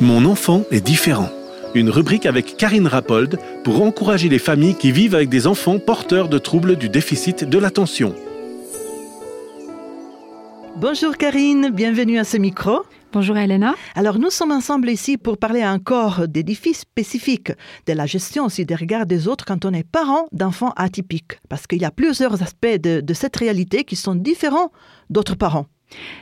Mon enfant est différent. Une rubrique avec Karine Rappold pour encourager les familles qui vivent avec des enfants porteurs de troubles du déficit de l'attention. Bonjour Karine, bienvenue à ce micro. Bonjour Elena. Alors nous sommes ensemble ici pour parler encore des défis spécifiques, de la gestion aussi des regards des autres quand on est parent d'enfants atypiques. Parce qu'il y a plusieurs aspects de, de cette réalité qui sont différents d'autres parents.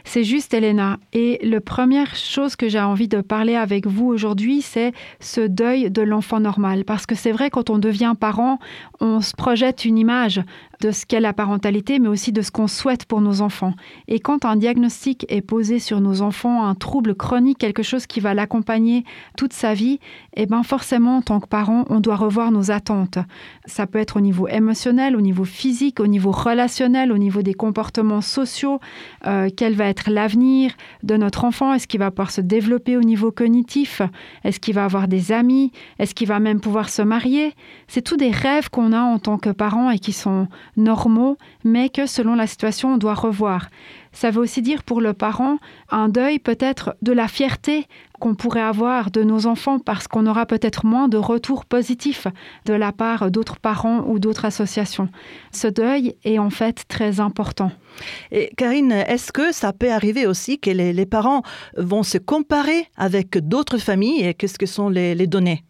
C'est juste, Elena. Et la première chose que j'ai envie de parler avec vous aujourd'hui, c'est ce deuil de l'enfant normal. Parce que c'est vrai, quand on devient parent, on se projette une image de ce qu'est la parentalité, mais aussi de ce qu'on souhaite pour nos enfants. Et quand un diagnostic est posé sur nos enfants, un trouble chronique, quelque chose qui va l'accompagner toute sa vie, eh ben forcément, en tant que parent, on doit revoir nos attentes. Ça peut être au niveau émotionnel, au niveau physique, au niveau relationnel, au niveau des comportements sociaux. Euh, quel va être l'avenir de notre enfant Est-ce qu'il va pouvoir se développer au niveau cognitif Est-ce qu'il va avoir des amis Est-ce qu'il va même pouvoir se marier C'est tous des rêves qu'on a en tant que parents et qui sont normaux, mais que selon la situation, on doit revoir. Ça veut aussi dire pour le parent un deuil peut-être de la fierté qu'on pourrait avoir de nos enfants parce qu'on aura peut-être moins de retours positifs de la part d'autres parents ou d'autres associations. Ce deuil est en fait très important. Et Karine, est-ce que ça peut arriver aussi que les, parents vont se comparer avec d'autres familles et qu'est-ce que sont les données?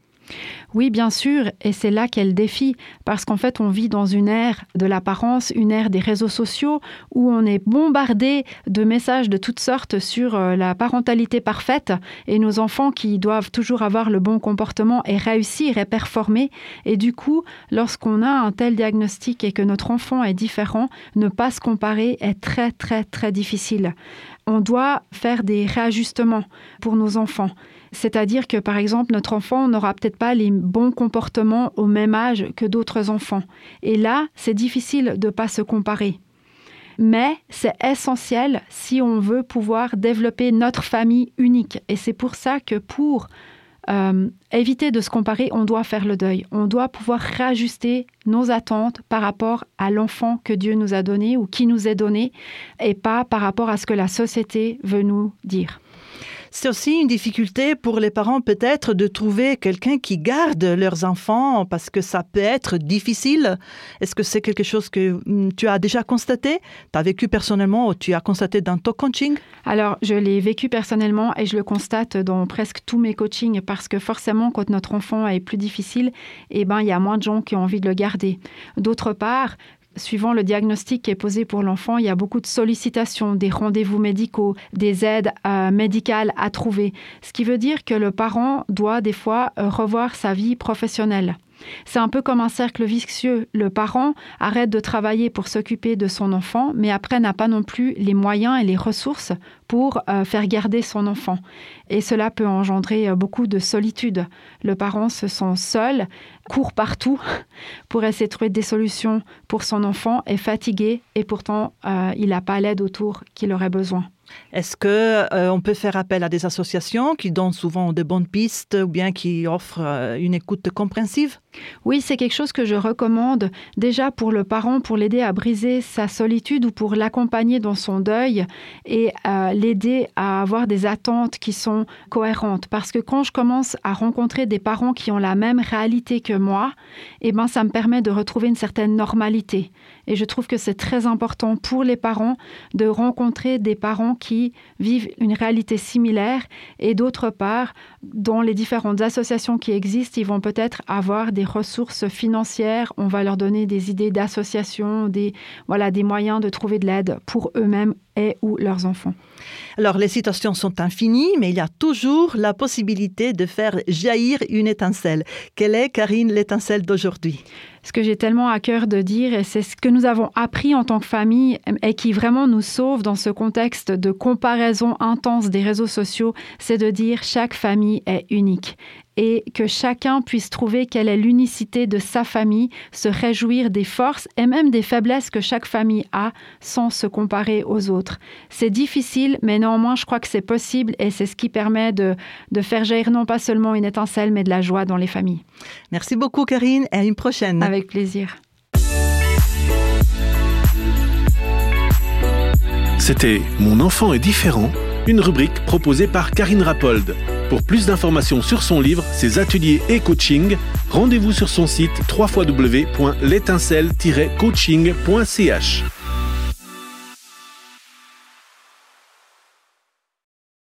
Oui, bien sûr, et c'est là qu'elle défie, parce qu'en fait, on vit dans une ère de l'apparence, une ère des réseaux sociaux, où on est bombardé de messages de toutes sortes sur euh, la parentalité parfaite, et nos enfants qui doivent toujours avoir le bon comportement et réussir et performer. Et du coup, lorsqu'on a un tel diagnostic et que notre enfant est différent, ne pas se comparer est très, très, très difficile. On doit faire des réajustements pour nos enfants. C'est-à-dire que, par exemple, notre enfant n'aura peut-être pas les bons comportements au même âge que d'autres enfants. Et là, c'est difficile de ne pas se comparer. Mais c'est essentiel si on veut pouvoir développer notre famille unique. Et c'est pour ça que pour euh, éviter de se comparer, on doit faire le deuil. On doit pouvoir réajuster nos attentes par rapport à l'enfant que Dieu nous a donné ou qui nous est donné et pas par rapport à ce que la société veut nous dire. C'est aussi une difficulté pour les parents peut-être de trouver quelqu'un qui garde leurs enfants parce que ça peut être difficile. Est-ce que c'est quelque chose que mm, tu as déjà constaté? Tu as vécu personnellement ou tu as constaté dans ton coaching? Alors, je l'ai vécu personnellement et je le constate dans presque tous mes coachings parce que forcément, quand notre enfant est plus difficile, eh ben, il y a moins de gens qui ont envie de le garder. D'autre part, suivant le diagnostic qui est posé pour l'enfant, il y a beaucoup de sollicitations, des rendez-vous médicaux, des aides euh, médicales à trouver. Ce qui veut dire que le parent doit des fois euh, revoir sa vie professionnelle. C'est un peu comme un cercle vicieux. Le parent arrête de travailler pour s'occuper de son enfant, mais après n'a pas non plus les moyens et les ressources pour euh, faire garder son enfant. Et cela peut engendrer euh, beaucoup de solitude. Le parent se sent seul, court partout pour essayer de trouver des solutions pour son enfant, est fatigué et pourtant euh, il n'a pas l'aide autour qu'il aurait besoin. Est-ce que euh, on peut faire appel à des associations qui donnent souvent de bonnes pistes ou bien qui offrent euh, une écoute compréhensive? Oui, c'est quelque chose que je recommande déjà pour le parent, pour l'aider à briser sa solitude ou pour l'accompagner dans son deuil et euh, l'aider à avoir des attentes qui sont cohérentes. Parce que quand je commence à rencontrer des parents qui ont la même réalité que moi, eh ben ça me permet de retrouver une certaine normalité. Et je trouve que c'est très important pour les parents de rencontrer des parents qui vivent une réalité similaire et d'autre part, dans les différentes associations qui existent, ils vont peut-être avoir des ressources financières, on va leur donner des idées d'associations, des, voilà, des moyens de trouver de l'aide pour eux-mêmes et ou leurs enfants. Alors les situations sont infinies, mais il y a toujours la possibilité de faire jaillir une étincelle. Quelle est, Karine, l'étincelle d'aujourd'hui? Ce que j'ai tellement à cœur de dire, et c'est ce que nous avons appris en tant que famille et qui vraiment nous sauve dans ce contexte de comparaison intense des réseaux sociaux, c'est de dire chaque famille est unique et que chacun puisse trouver quelle est l'unicité de sa famille, se réjouir des forces et même des faiblesses que chaque famille a sans se comparer aux autres. C'est difficile, mais néanmoins, je crois que c'est possible et c'est ce qui permet de, de faire jaillir non pas seulement une étincelle, mais de la joie dans les familles. Merci beaucoup, Karine, et à une prochaine. Avec plaisir. C'était Mon enfant est différent, une rubrique proposée par Karine Rappold Pour plus d'informations sur son livre, ses ateliers et coaching, rendez-vous sur son site www.l'étincelle-coaching.ch.